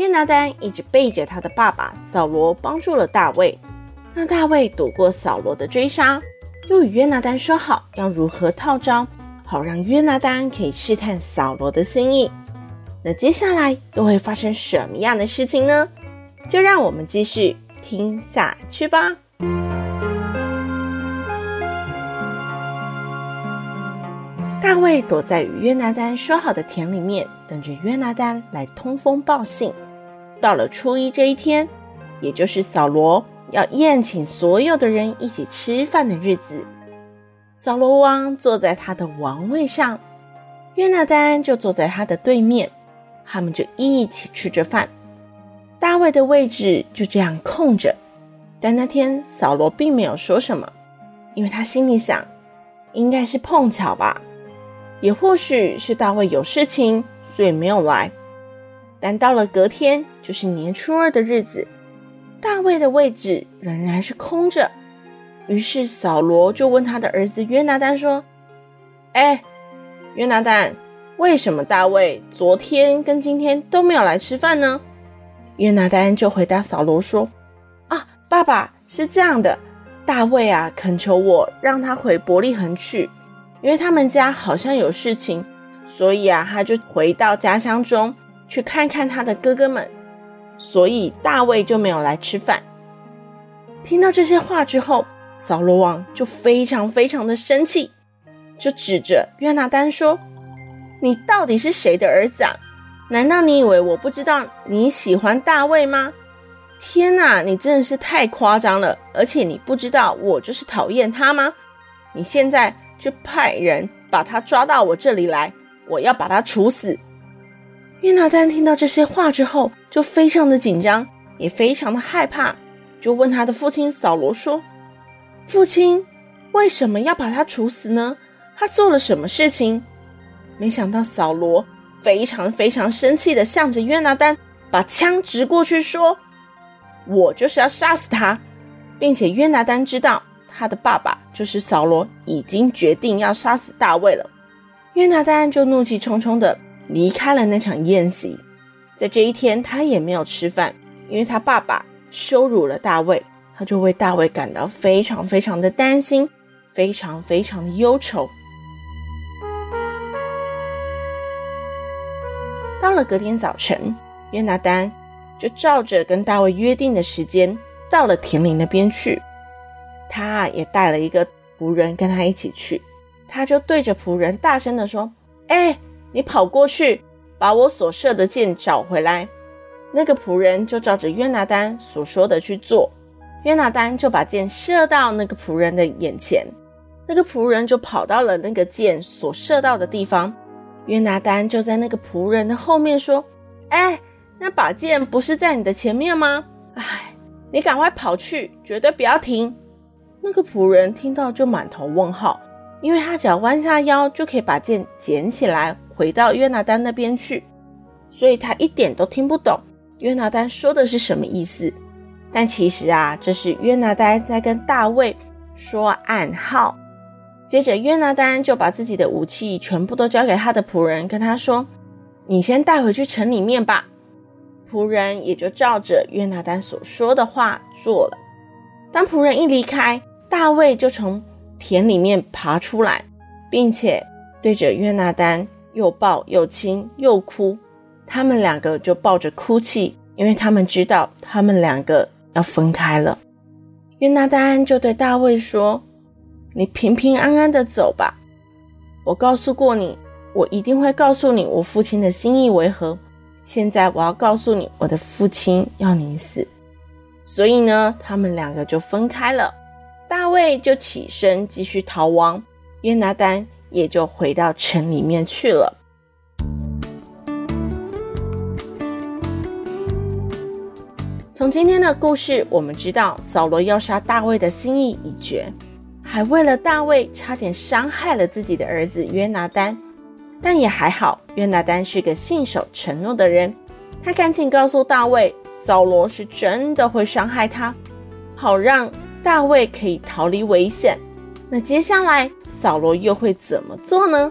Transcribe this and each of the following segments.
约拿丹一直背着他的爸爸扫罗，帮助了大卫，让大卫躲过扫罗的追杀，又与约拿丹说好要如何套招，好让约拿丹可以试探扫罗的心意。那接下来又会发生什么样的事情呢？就让我们继续听下去吧。大卫躲在与约拿丹说好的田里面，等着约拿丹来通风报信。到了初一这一天，也就是扫罗要宴请所有的人一起吃饭的日子，扫罗王坐在他的王位上，约拿单就坐在他的对面，他们就一起吃着饭。大卫的位置就这样空着，但那天扫罗并没有说什么，因为他心里想，应该是碰巧吧。也或许是大卫有事情，所以没有来。但到了隔天，就是年初二的日子，大卫的位置仍然是空着。于是扫罗就问他的儿子约拿单说：“哎，约拿单，为什么大卫昨天跟今天都没有来吃饭呢？”约拿单就回答扫罗说：“啊，爸爸，是这样的，大卫啊，恳求我让他回伯利恒去。”因为他们家好像有事情，所以啊，他就回到家乡中去看看他的哥哥们，所以大卫就没有来吃饭。听到这些话之后，扫罗王就非常非常的生气，就指着约拿单说：“你到底是谁的儿子啊？难道你以为我不知道你喜欢大卫吗？天哪，你真的是太夸张了！而且你不知道我就是讨厌他吗？你现在。”就派人把他抓到我这里来，我要把他处死。约拿单听到这些话之后，就非常的紧张，也非常的害怕，就问他的父亲扫罗说：“父亲，为什么要把他处死呢？他做了什么事情？”没想到扫罗非常非常生气的向着约拿单把枪指过去，说：“我就是要杀死他，并且约拿单知道。”他的爸爸就是扫罗，已经决定要杀死大卫了。约拿单就怒气冲冲的离开了那场宴席。在这一天，他也没有吃饭，因为他爸爸羞辱了大卫，他就为大卫感到非常非常的担心，非常非常的忧愁。到了隔天早晨，约拿单就照着跟大卫约定的时间，到了田里那边去。他也带了一个仆人跟他一起去，他就对着仆人大声的说：“哎，你跑过去把我所射的箭找回来。”那个仆人就照着约拿单所说的去做，约拿单就把箭射到那个仆人的眼前，那个仆人就跑到了那个箭所射到的地方，约拿单就在那个仆人的后面说：“哎，那把箭不是在你的前面吗？哎，你赶快跑去，绝对不要停。”那个仆人听到就满头问号，因为他只要弯下腰就可以把剑捡起来，回到约拿单那边去，所以他一点都听不懂约拿单说的是什么意思。但其实啊，这是约拿单在跟大卫说暗号。接着约拿单就把自己的武器全部都交给他的仆人，跟他说：“你先带回去城里面吧。”仆人也就照着约拿单所说的话做了。当仆人一离开，大卫就从田里面爬出来，并且对着约拿单又抱又亲又哭，他们两个就抱着哭泣，因为他们知道他们两个要分开了。约拿单就对大卫说：“你平平安安的走吧。我告诉过你，我一定会告诉你我父亲的心意为何。现在我要告诉你，我的父亲要你死。所以呢，他们两个就分开了。”大卫就起身继续逃亡，约拿单也就回到城里面去了。从今天的故事，我们知道扫罗要杀大卫的心意已决，还为了大卫差点伤害了自己的儿子约拿单。但也还好，约拿单是个信守承诺的人，他赶紧告诉大卫，扫罗是真的会伤害他，好让大卫可以逃离危险。那接下来扫罗又会怎么做呢？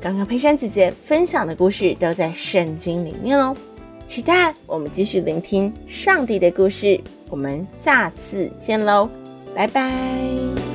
刚刚佩珊姐姐分享的故事都在圣经里面哦，期待我们继续聆听上帝的故事。我们下次见喽，拜拜。